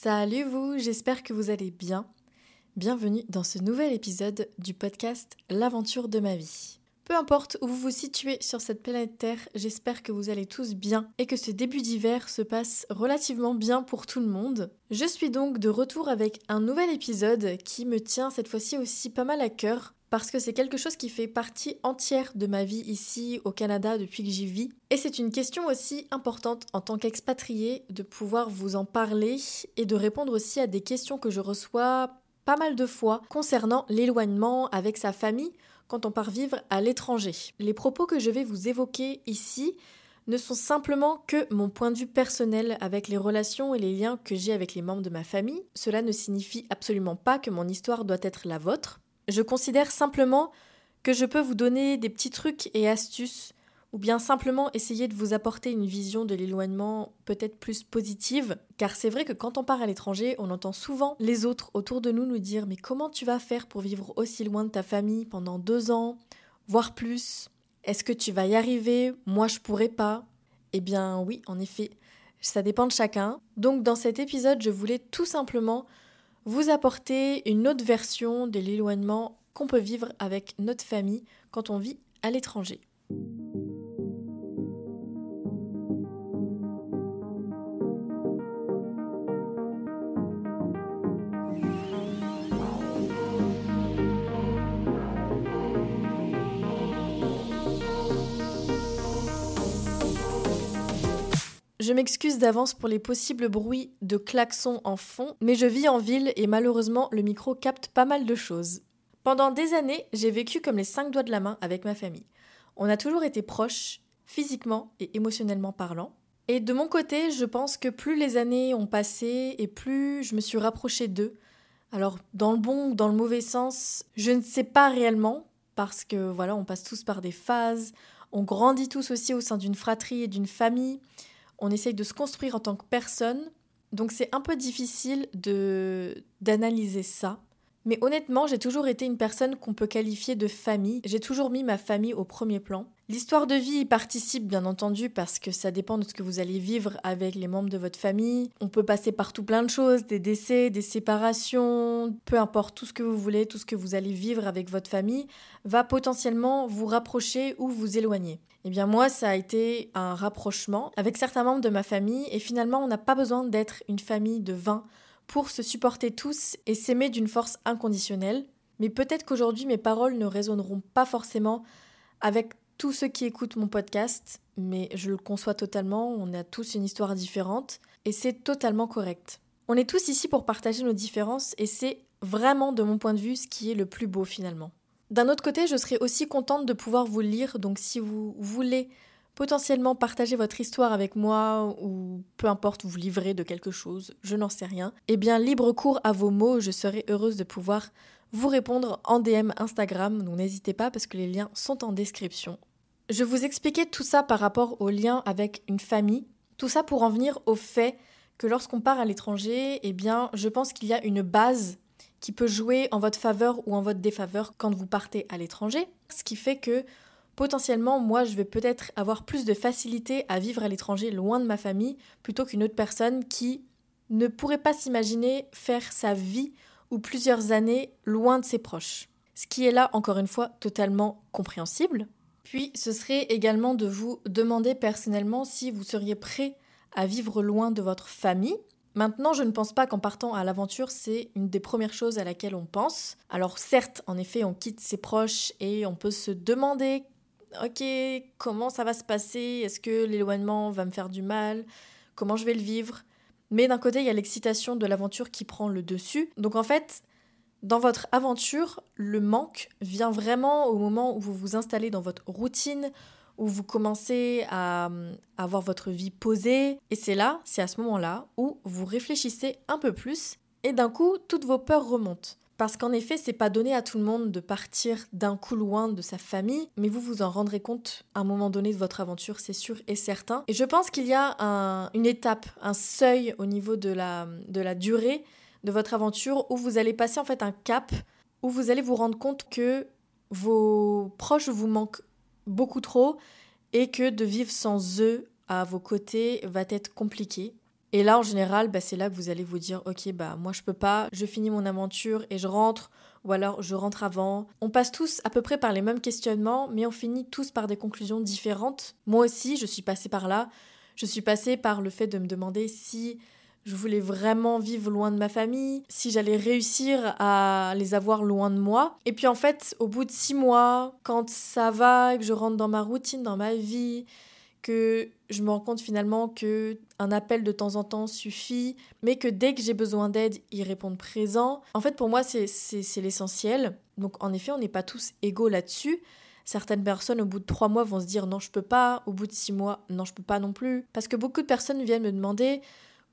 Salut vous, j'espère que vous allez bien. Bienvenue dans ce nouvel épisode du podcast L'aventure de ma vie. Peu importe où vous vous situez sur cette planète Terre, j'espère que vous allez tous bien et que ce début d'hiver se passe relativement bien pour tout le monde. Je suis donc de retour avec un nouvel épisode qui me tient cette fois-ci aussi pas mal à cœur parce que c'est quelque chose qui fait partie entière de ma vie ici au Canada depuis que j'y vis. Et c'est une question aussi importante en tant qu'expatrié de pouvoir vous en parler et de répondre aussi à des questions que je reçois pas mal de fois concernant l'éloignement avec sa famille quand on part vivre à l'étranger. Les propos que je vais vous évoquer ici ne sont simplement que mon point de vue personnel avec les relations et les liens que j'ai avec les membres de ma famille. Cela ne signifie absolument pas que mon histoire doit être la vôtre. Je considère simplement que je peux vous donner des petits trucs et astuces ou bien simplement essayer de vous apporter une vision de l'éloignement peut-être plus positive, car c'est vrai que quand on part à l'étranger, on entend souvent les autres autour de nous nous dire mais comment tu vas faire pour vivre aussi loin de ta famille pendant deux ans, voire plus? Est-ce que tu vas y arriver? Moi je pourrais pas. Eh bien oui, en effet, ça dépend de chacun. Donc dans cet épisode, je voulais tout simplement vous apporter une autre version de l'éloignement qu'on peut vivre avec notre famille quand on vit à l'étranger. Je m'excuse d'avance pour les possibles bruits de klaxons en fond, mais je vis en ville et malheureusement le micro capte pas mal de choses. Pendant des années, j'ai vécu comme les cinq doigts de la main avec ma famille. On a toujours été proches, physiquement et émotionnellement parlant. Et de mon côté, je pense que plus les années ont passé et plus je me suis rapprochée d'eux. Alors, dans le bon ou dans le mauvais sens, je ne sais pas réellement, parce que voilà, on passe tous par des phases, on grandit tous aussi au sein d'une fratrie et d'une famille on essaye de se construire en tant que personne. Donc c'est un peu difficile de d'analyser ça. Mais honnêtement, j'ai toujours été une personne qu'on peut qualifier de famille. J'ai toujours mis ma famille au premier plan. L'histoire de vie y participe bien entendu parce que ça dépend de ce que vous allez vivre avec les membres de votre famille. On peut passer par tout plein de choses, des décès, des séparations, peu importe tout ce que vous voulez, tout ce que vous allez vivre avec votre famille va potentiellement vous rapprocher ou vous éloigner. Eh bien moi, ça a été un rapprochement avec certains membres de ma famille et finalement, on n'a pas besoin d'être une famille de 20 pour se supporter tous et s'aimer d'une force inconditionnelle. Mais peut-être qu'aujourd'hui, mes paroles ne résonneront pas forcément avec tous ceux qui écoutent mon podcast, mais je le conçois totalement, on a tous une histoire différente et c'est totalement correct. On est tous ici pour partager nos différences et c'est vraiment de mon point de vue ce qui est le plus beau finalement. D'un autre côté, je serais aussi contente de pouvoir vous lire, donc si vous voulez potentiellement partager votre histoire avec moi ou peu importe vous livrer de quelque chose, je n'en sais rien, eh bien libre cours à vos mots, je serai heureuse de pouvoir vous répondre en DM Instagram, donc n'hésitez pas parce que les liens sont en description. Je vous expliquais tout ça par rapport au lien avec une famille, tout ça pour en venir au fait que lorsqu'on part à l'étranger, eh bien je pense qu'il y a une base qui peut jouer en votre faveur ou en votre défaveur quand vous partez à l'étranger. Ce qui fait que potentiellement, moi, je vais peut-être avoir plus de facilité à vivre à l'étranger loin de ma famille plutôt qu'une autre personne qui ne pourrait pas s'imaginer faire sa vie ou plusieurs années loin de ses proches. Ce qui est là, encore une fois, totalement compréhensible. Puis, ce serait également de vous demander personnellement si vous seriez prêt à vivre loin de votre famille Maintenant, je ne pense pas qu'en partant à l'aventure, c'est une des premières choses à laquelle on pense. Alors certes, en effet, on quitte ses proches et on peut se demander, ok, comment ça va se passer? Est-ce que l'éloignement va me faire du mal? Comment je vais le vivre? Mais d'un côté, il y a l'excitation de l'aventure qui prend le dessus. Donc en fait, dans votre aventure, le manque vient vraiment au moment où vous vous installez dans votre routine, où vous commencez à, avoir votre vie posée. Et c'est là, c'est à ce moment-là où vous réfléchissez un peu plus et d'un coup, toutes vos peurs remontent. Parce qu'en effet, c'est pas donné à tout le monde de partir d'un coup loin de sa famille, mais vous vous en rendrez compte à un moment donné de votre aventure, c'est sûr et certain. Et je pense qu'il y a une étape, un seuil au niveau de la, de la durée de votre aventure où vous allez passer en fait un cap, où vous allez vous rendre compte que vos proches vous manquent beaucoup trop et que de vivre sans eux à vos côtés va être compliqué. Et là, en général, bah, c'est là que vous allez vous dire, ok, bah moi je peux pas, je finis mon aventure et je rentre, ou alors je rentre avant. On passe tous à peu près par les mêmes questionnements, mais on finit tous par des conclusions différentes. Moi aussi, je suis passée par là. Je suis passée par le fait de me demander si je voulais vraiment vivre loin de ma famille, si j'allais réussir à les avoir loin de moi. Et puis en fait, au bout de six mois, quand ça va, que je rentre dans ma routine, dans ma vie, que je me rends compte finalement que un appel de temps en temps suffit, mais que dès que j'ai besoin d'aide, ils répondent présent. En fait, pour moi, c'est l'essentiel. Donc, en effet, on n'est pas tous égaux là-dessus. Certaines personnes, au bout de trois mois, vont se dire non, je peux pas. Au bout de six mois, non, je peux pas non plus. Parce que beaucoup de personnes viennent me demander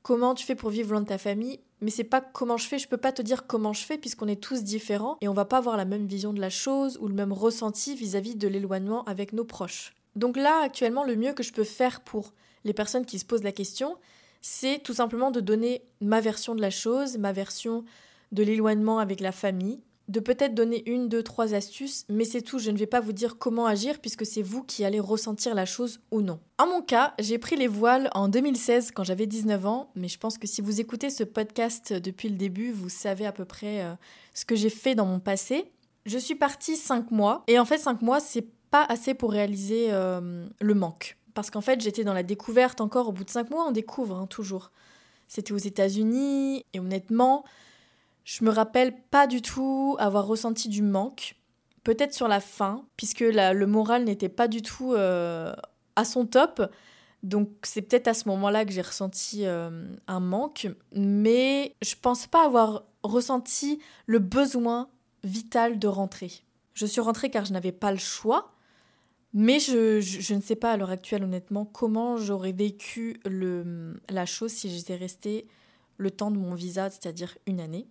comment tu fais pour vivre loin de ta famille. Mais c'est pas comment je fais, je peux pas te dire comment je fais puisqu'on est tous différents et on va pas avoir la même vision de la chose ou le même ressenti vis à -vis de l'éloignement avec nos proches. Donc là, actuellement, le mieux que je peux faire pour les personnes qui se posent la question, c'est tout simplement de donner ma version de la chose, ma version de l'éloignement avec la famille, de peut-être donner une, deux, trois astuces, mais c'est tout, je ne vais pas vous dire comment agir puisque c'est vous qui allez ressentir la chose ou non. En mon cas, j'ai pris les voiles en 2016 quand j'avais 19 ans, mais je pense que si vous écoutez ce podcast depuis le début, vous savez à peu près euh, ce que j'ai fait dans mon passé. Je suis partie 5 mois, et en fait 5 mois c'est assez pour réaliser euh, le manque. Parce qu'en fait, j'étais dans la découverte encore. Au bout de cinq mois, on découvre hein, toujours. C'était aux États-Unis et honnêtement, je me rappelle pas du tout avoir ressenti du manque. Peut-être sur la fin, puisque le moral n'était pas du tout euh, à son top. Donc c'est peut-être à ce moment-là que j'ai ressenti euh, un manque, mais je pense pas avoir ressenti le besoin vital de rentrer. Je suis rentrée car je n'avais pas le choix, mais je, ne sais pas à l'heure actuelle, honnêtement, comment j'aurais vécu la chose si j'étais restée le temps de mon visa, c'est-à-dire une année.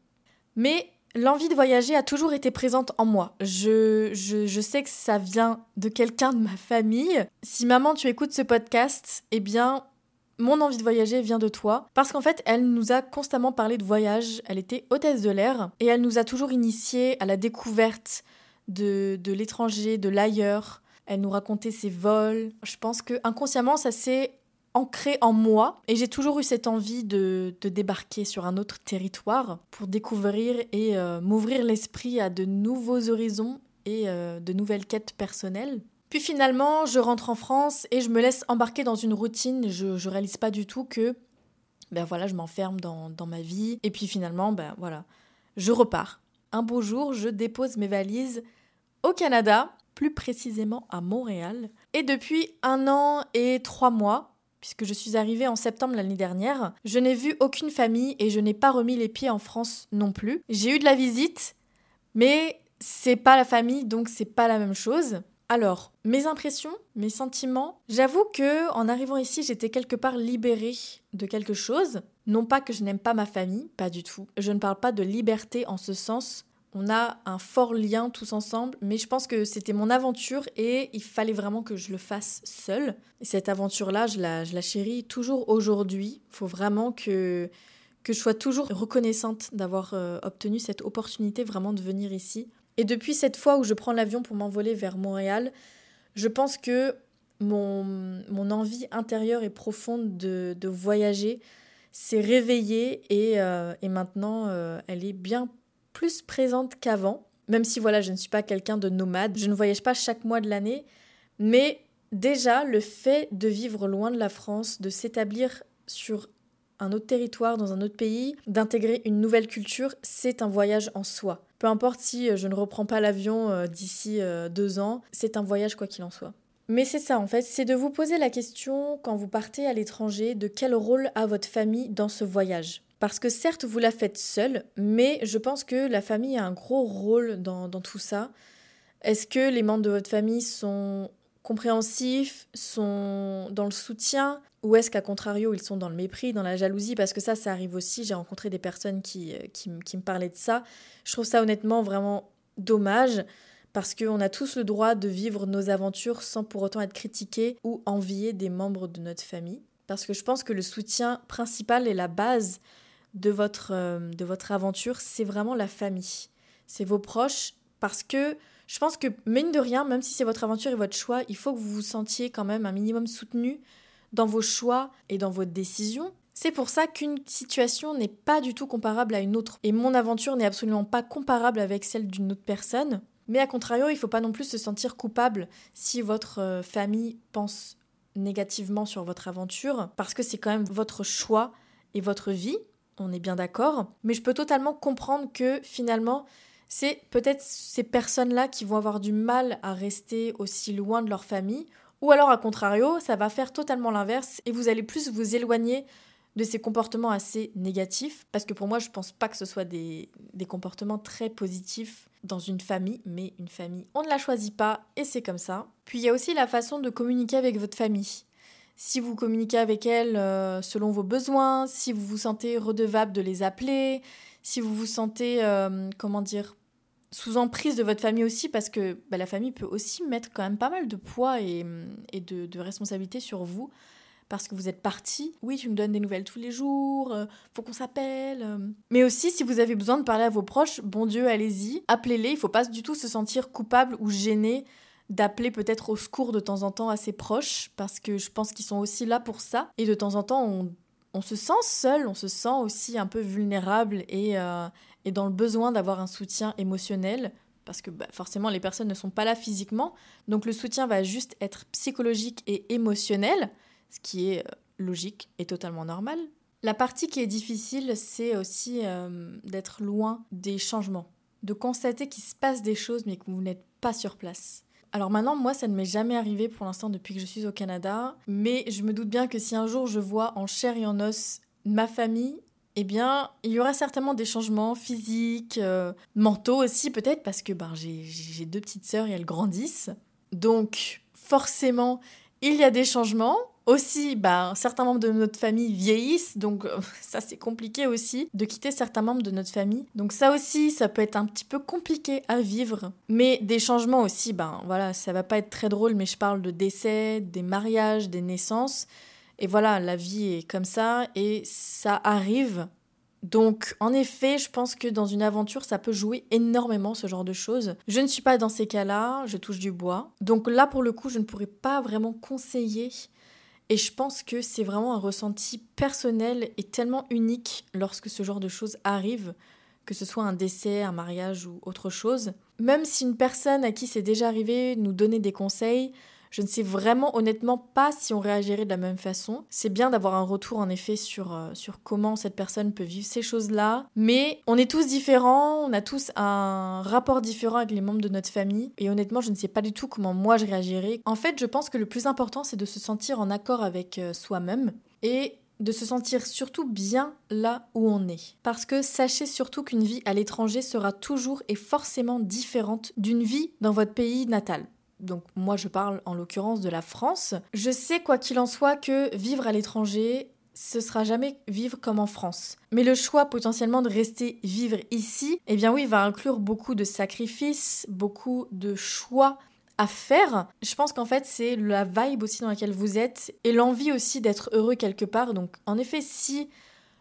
Mais l'envie de voyager a toujours été présente en moi. Je, je, sais que ça vient de quelqu'un de ma famille. Si maman, tu écoutes ce podcast, eh bien, mon envie de voyager vient de toi. Parce qu'en fait, elle nous a constamment parlé de voyage. Elle était hôtesse de l'air et elle nous a toujours initiés à la découverte de, de l'étranger, de l'ailleurs elle nous racontait ses vols. Je pense que inconsciemment, ça s'est ancré en moi et j'ai toujours eu cette envie de, débarquer sur un autre territoire pour découvrir et euh, m'ouvrir l'esprit à de nouveaux horizons et euh, de nouvelles quêtes personnelles. Puis finalement, je rentre en France et je me laisse embarquer dans une routine. Je, ne réalise pas du tout que, ben voilà, je m'enferme dans, dans ma vie. Et puis finalement, ben voilà, je repars. Un beau jour, je dépose mes valises au Canada plus précisément à Montréal. Et depuis un an et trois mois, puisque je suis arrivée en septembre l'année dernière, je n'ai vu aucune famille et je n'ai pas remis les pieds en France non plus. J'ai eu de la visite, mais c'est pas la famille, donc c'est pas la même chose. Alors, mes impressions, mes sentiments, j'avoue que en arrivant ici, j'étais quelque part libérée de quelque chose. Non pas que je n'aime pas ma famille, pas du tout. Je ne parle pas de liberté en ce sens on a un fort lien tous ensemble, mais je pense que c'était mon aventure et il fallait vraiment que je le fasse seule. Et cette aventure-là, je la, chéris toujours aujourd'hui. Il faut vraiment que, que je sois toujours reconnaissante d'avoir euh, obtenu cette opportunité vraiment de venir ici. Et depuis cette fois où je prends l'avion pour m'envoler vers Montréal, je pense que mon, mon envie intérieure et profonde de, de voyager s'est réveillée et, euh, et maintenant euh, elle est bien plus présente qu'avant, même si voilà, je ne suis pas quelqu'un de nomade, je ne voyage pas chaque mois de l'année, mais déjà le fait de vivre loin de la France, de s'établir sur un autre territoire, dans un autre pays, d'intégrer une nouvelle culture, c'est un voyage en soi. Peu importe si euh, je ne reprends pas l'avion euh, d'ici euh, deux ans, c'est un voyage quoi qu'il en soit. Mais c'est ça en fait, c'est de vous poser la question quand vous partez à l'étranger de quel rôle a votre famille dans ce voyage? Parce que certes, vous la faites seule, mais je pense que la famille a un gros rôle dans, tout ça. Est-ce que les membres de votre famille sont compréhensifs, sont dans le soutien, ou est-ce qu'à contrario, ils sont dans le mépris, dans la jalousie? Parce que ça, ça arrive aussi. J'ai rencontré des personnes qui, euh, qui, me parlaient de ça. Je trouve ça honnêtement vraiment dommage parce qu'on a tous le droit de vivre nos aventures sans pour autant être critiqués ou enviés des membres de notre famille. Parce que je pense que le soutien principal et la base de votre, euh, de votre aventure, c'est vraiment la famille. C'est vos proches, parce que je pense que, mine de rien, même si c'est votre aventure et votre choix, il faut que vous vous sentiez quand même un minimum soutenu dans vos choix et dans vos décisions. C'est pour ça qu'une situation n'est pas du tout comparable à une autre. Et mon aventure n'est absolument pas comparable avec celle d'une autre personne. Mais à contrario, il ne faut pas non plus se sentir coupable si votre euh, famille pense négativement sur votre aventure, parce que c'est quand même votre choix et votre vie, on est bien d'accord. Mais je peux totalement comprendre que finalement, c'est peut-être ces personnes-là qui vont avoir du mal à rester aussi loin de leur famille, ou alors à contrario, ça va faire totalement l'inverse et vous allez plus vous éloigner de ces comportements assez négatifs, parce que pour moi, je pense pas que ce soit des, des comportements très positifs dans une famille, mais une famille, on ne la choisit pas et c'est comme ça. Puis il y a aussi la façon de communiquer avec votre famille. Si vous communiquez avec elle euh, selon vos besoins, si vous vous sentez redevable de les appeler, si vous vous sentez, euh, comment dire, sous emprise de votre famille aussi, parce que bah, la famille peut aussi mettre quand même pas mal de poids et, et de, de responsabilité sur vous parce que vous êtes parti. Oui, tu me donnes des nouvelles tous les jours, euh, faut qu'on s'appelle. Euh. Mais aussi, si vous avez besoin de parler à vos proches, bon Dieu, allez-y, appelez-les. Il faut pas du tout se sentir coupable ou gêné d'appeler peut-être au secours de temps en temps à ses proches, parce que je pense qu'ils sont aussi là pour ça. Et de temps en temps, on, se sent seul, on se sent aussi un peu vulnérable et, euh, et dans le besoin d'avoir un soutien émotionnel parce que bah, forcément les personnes ne sont pas là physiquement, donc le soutien va juste être psychologique et émotionnel ce qui est euh, logique et totalement normal. La partie qui est difficile, c'est aussi euh, d'être loin des changements, de constater qu'il se passe des choses mais que vous n'êtes pas sur place. Alors maintenant, moi, ça ne m'est jamais arrivé pour l'instant depuis que je suis au Canada, mais je me doute bien que si un jour je vois en chair et en os ma famille, eh bien, il y aura certainement des changements physiques, euh, mentaux aussi peut-être, parce que ben, j'ai deux petites sœurs et elles grandissent. Donc, forcément, il y a des changements, aussi, bah, certains membres de notre famille vieillissent, donc euh, ça c'est compliqué aussi de quitter certains membres de notre famille. Donc ça aussi, ça peut être un petit peu compliqué à vivre. Mais des changements aussi, ben voilà, ça va pas être très drôle, mais je parle de décès, des mariages, des naissances. Et voilà, la vie est comme ça et ça arrive. Donc, en effet, je pense que dans une aventure, ça peut jouer énormément ce genre de choses. Je ne suis pas dans ces cas-là, je touche du bois. Donc là, pour le coup, je ne pourrais pas vraiment conseiller et je pense que c'est vraiment un ressenti personnel et tellement unique lorsque ce genre de choses arrive, que ce soit un décès, un mariage ou autre chose. Même si une personne à qui c'est déjà arrivé nous donnait des conseils, je ne sais vraiment honnêtement pas si on réagirait de la même façon. C'est bien d'avoir un retour en effet sur, euh, sur comment cette personne peut vivre ces choses-là. Mais on est tous différents, on a tous un rapport différent avec les membres de notre famille. Et honnêtement, je ne sais pas du tout comment moi je réagirais. En fait, je pense que le plus important, c'est de se sentir en accord avec euh, soi-même. Et de se sentir surtout bien là où on est. Parce que sachez surtout qu'une vie à l'étranger sera toujours et forcément différente d'une vie dans votre pays natal donc moi je parle en l'occurrence de la France, je sais quoi qu'il en soit que vivre à l'étranger, ce sera jamais vivre comme en France. Mais le choix potentiellement de rester vivre ici, eh bien oui, va inclure beaucoup de sacrifices, beaucoup de choix à faire. Je pense qu'en fait, c'est la vibe aussi dans laquelle vous êtes et l'envie aussi d'être heureux quelque part. Donc en effet, si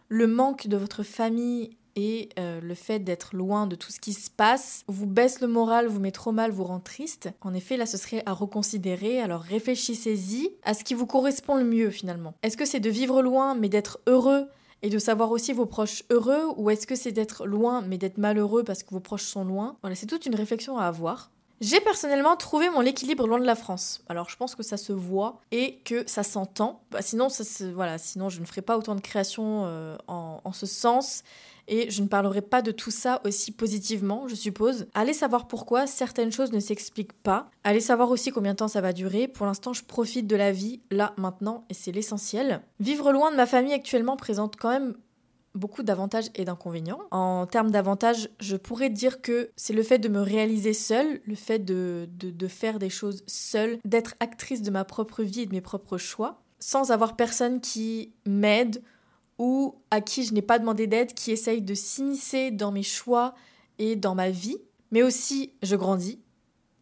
le manque de votre famille et euh, le fait d'être loin de tout ce qui se passe vous baisse le moral, vous met trop mal, vous rend triste. En effet, là, ce serait à reconsidérer. Alors réfléchissez-y à ce qui vous correspond le mieux finalement. Est-ce que c'est de vivre loin mais d'être heureux et de savoir aussi vos proches heureux ou est-ce que c'est d'être loin mais d'être malheureux parce que vos proches sont loin? Voilà, c'est toute une réflexion à avoir. J'ai personnellement trouvé mon équilibre loin de la France. Alors je pense que ça se voit et que ça s'entend. Bah, sinon, voilà, sinon je ne ferai pas autant de créations euh, en ce sens et je ne parlerai pas de tout ça aussi positivement, je suppose. Allez savoir pourquoi certaines choses ne s'expliquent pas. Allez savoir aussi combien de temps ça va durer. Pour l'instant, je profite de la vie là, maintenant, et c'est l'essentiel. Vivre loin de ma famille actuellement présente quand même beaucoup d'avantages et d'inconvénients. En termes d'avantages, je pourrais dire que c'est le fait de me réaliser seule, le fait de, de, faire des choses seule, d'être actrice de ma propre vie et de mes propres choix, sans avoir personne qui m'aide ou à qui je n'ai pas demandé d'aide, qui essaye de s'immiscer dans mes choix et dans ma vie. Mais aussi, je grandis.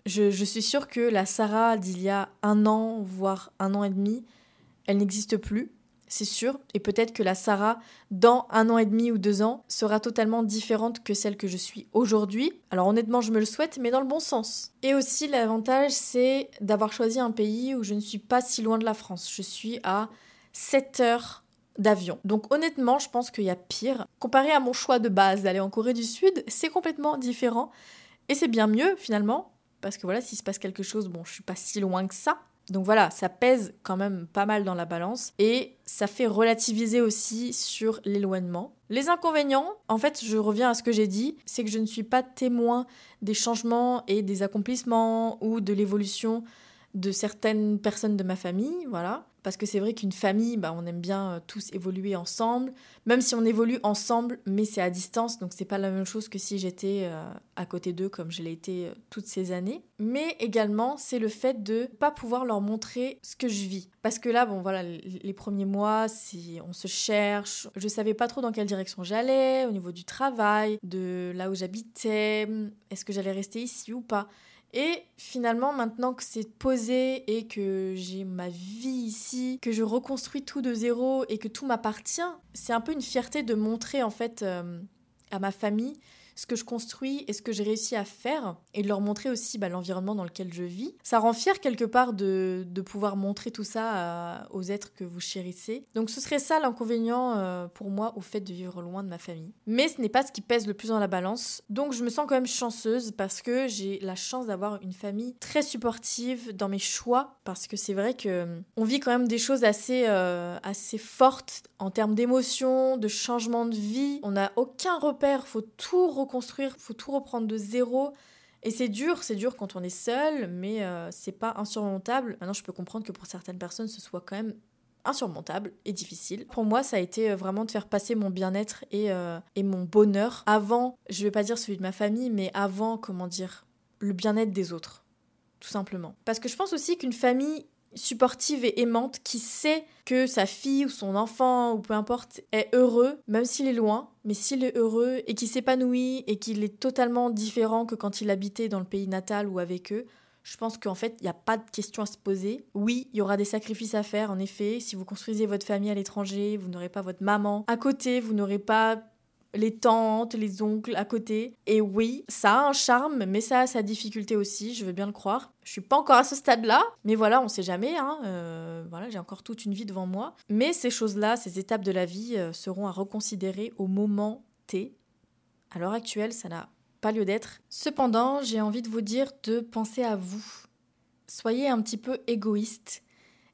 Je, je suis sûre que la Sarah d'il y a un an, voire un an et demi, elle n'existe plus, c'est sûr. Et peut-être que la Sarah, dans un an et demi ou deux ans, sera totalement différente que celle que je suis aujourd'hui. Alors honnêtement, je me le souhaite, mais dans le bon sens. Et aussi, l'avantage, c'est d'avoir choisi un pays où je ne suis pas si loin de la France. Je suis à 7 heures d'avion. Donc honnêtement, je pense qu'il y a pire. Comparé à mon choix de base d'aller en Corée du Sud, c'est complètement différent. Et c'est bien mieux finalement, parce que voilà, s'il se passe quelque chose, bon, je suis pas si loin que ça. Donc voilà, ça pèse quand même pas mal dans la balance et ça fait relativiser aussi sur l'éloignement. Les inconvénients, en fait, je reviens à ce que j'ai dit, c'est que je ne suis pas témoin des changements et des accomplissements ou de l'évolution de certaines personnes de ma famille, voilà. Parce que c'est vrai qu'une famille, bah, on aime bien euh, tous évoluer ensemble, même si on évolue ensemble, mais c'est à distance, donc c'est pas la même chose que si j'étais euh, à côté d'eux comme je l'ai été euh, toutes ces années. Mais également, c'est le fait de pas pouvoir leur montrer ce que je vis. Parce que là, bon voilà, les premiers mois, si on se cherche, je savais pas trop dans quelle direction j'allais, au niveau du travail, de là où j'habitais, est-ce que j'allais rester ici ou pas. Et finalement, maintenant que c'est posé et que j'ai ma vie ici, que je reconstruis tout de zéro et que tout m'appartient, c'est un peu une fierté de montrer en fait euh, à ma famille ce que je construis et ce que j'ai réussi à faire et de leur montrer aussi bah, l'environnement dans lequel je vis. Ça rend fier quelque part de, pouvoir montrer tout ça aux êtres que vous chérissez. Donc ce serait ça l'inconvénient euh, pour moi au fait de vivre loin de ma famille. Mais ce n'est pas ce qui pèse le plus dans la balance. Donc je me sens quand même chanceuse parce que j'ai la chance d'avoir une famille très supportive dans mes choix parce que c'est vrai que euh, on vit quand même des choses assez, euh, assez fortes en termes d'émotions, de changement de vie. On n'a aucun repère, faut tout reconstruire, faut tout reprendre de zéro. Et c'est dur, c'est dur quand on est seul, mais euh, c'est pas insurmontable. Maintenant, je peux comprendre que pour certaines personnes, ce soit quand même insurmontable et difficile. Pour moi, ça a été euh, vraiment de faire passer mon bien-être et, euh, et mon bonheur avant, je vais pas dire celui de ma famille, mais avant, comment dire, le bien-être des autres. Tout simplement. Parce que je pense aussi qu'une famille supportive et aimante qui sait que sa fille ou son enfant ou peu importe est heureux, même s'il est loin, mais s'il est heureux et qu'il s'épanouit et qu'il est totalement différent que quand il habitait dans le pays natal ou avec eux, je pense qu'en fait, il n'y a pas de question à se poser. Oui, il y aura des sacrifices à faire, en effet. Si vous construisez votre famille à l'étranger, vous n'aurez pas votre maman à côté, vous n'aurez pas les tantes, les oncles à côté. Et oui, ça a un charme, mais ça a sa difficulté aussi, je veux bien le croire. Je suis pas encore à ce stade-là, mais voilà, on sait jamais. Hein, euh, voilà, j'ai encore toute une vie devant moi. Mais ces choses-là, ces étapes de la vie euh, seront à reconsidérer au moment T. À l'heure actuelle, ça n'a pas lieu d'être. Cependant, j'ai envie de vous dire de penser à vous. Soyez un petit peu égoïste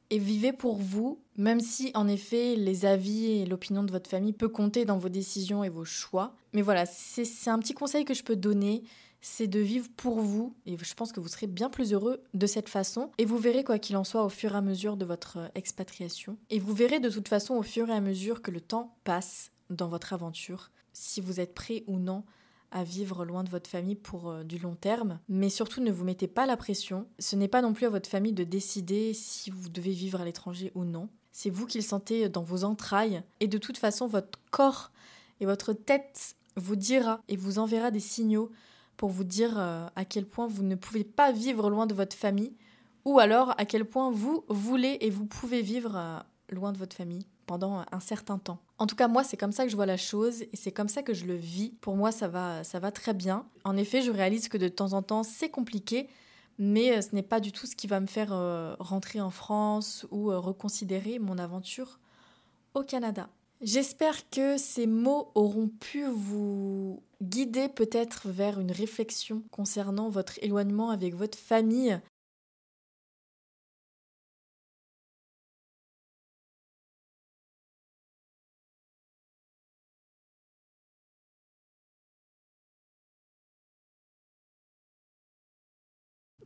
et vivez pour vous, même si en effet les avis et l'opinion de votre famille peut compter dans vos décisions et vos choix. Mais voilà, c'est un petit conseil que je peux donner, c'est de vivre pour vous et je pense que vous serez bien plus heureux de cette façon et vous verrez quoi qu'il en soit au fur et à mesure de votre euh, expatriation et vous verrez de toute façon au fur et à mesure que le temps passe dans votre aventure si vous êtes prêt ou non à vivre loin de votre famille pour euh, du long terme. Mais surtout, ne vous mettez pas la pression. Ce n'est pas non plus à votre famille de décider si vous devez vivre à l'étranger ou non. C'est vous qui le sentez dans vos entrailles. Et de toute façon, votre corps et votre tête vous dira et vous enverra des signaux pour vous dire euh, à quel point vous ne pouvez pas vivre loin de votre famille ou alors à quel point vous voulez et vous pouvez vivre euh, loin de votre famille pendant un certain temps. En tout cas, moi, c'est comme ça que je vois la chose et c'est comme ça que je le vis. Pour moi, ça va, ça va très bien. En effet, je réalise que de temps en temps, c'est compliqué, mais euh, ce n'est pas du tout ce qui va me faire euh, rentrer en France ou euh, reconsidérer mon aventure au Canada. J'espère que ces mots auront pu vous guider peut-être vers une réflexion concernant votre éloignement avec votre famille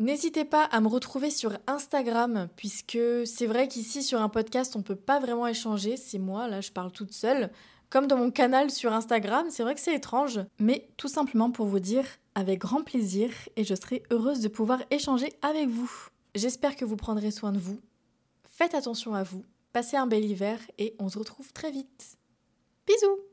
N'hésitez pas à me retrouver sur Instagram, puisque c'est vrai qu'ici sur un podcast, on peut pas vraiment échanger. C'est moi, là, je parle toute seule. Comme dans mon canal sur Instagram, c'est vrai que c'est étrange. Mais tout simplement pour vous dire, avec grand plaisir, et je serai heureuse de pouvoir échanger avec vous. J'espère que vous prendrez soin de vous. Faites attention à vous. Passez un bel hiver et on se retrouve très vite. Bisous